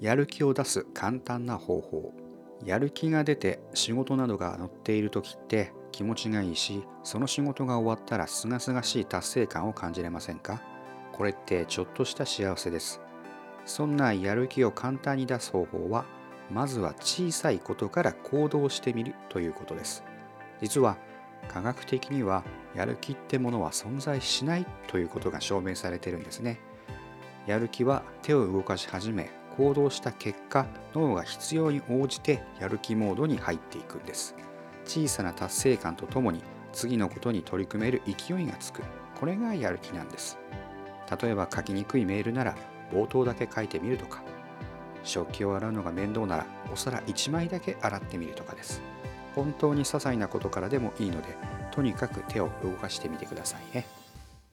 やる気を出す簡単な方法。やる気が出て仕事などが乗っている時って気持ちがいいしその仕事が終わったらすがすがしい達成感を感じれませんか？これってちょっとした幸せです。そんなやる気を簡単に出す方法はまずは小さいことから行動してみるということです。実は科学的にはやる気ってものは存在しないということが証明されてるんですね。やる気は手を動かし始め行動した結果脳が必要に応じてやる気モードに入っていくんです。小さな達成感とともに次のことに取り組める勢いがつく。これがやる気なんです。例えば書きにくいメールなら冒頭だけ書いてみるとか。食器を洗うのが面倒ならお皿1枚だけ洗ってみるとかです。本当に些細なことからでもいいのでとにかく手を動かしてみてくださいね。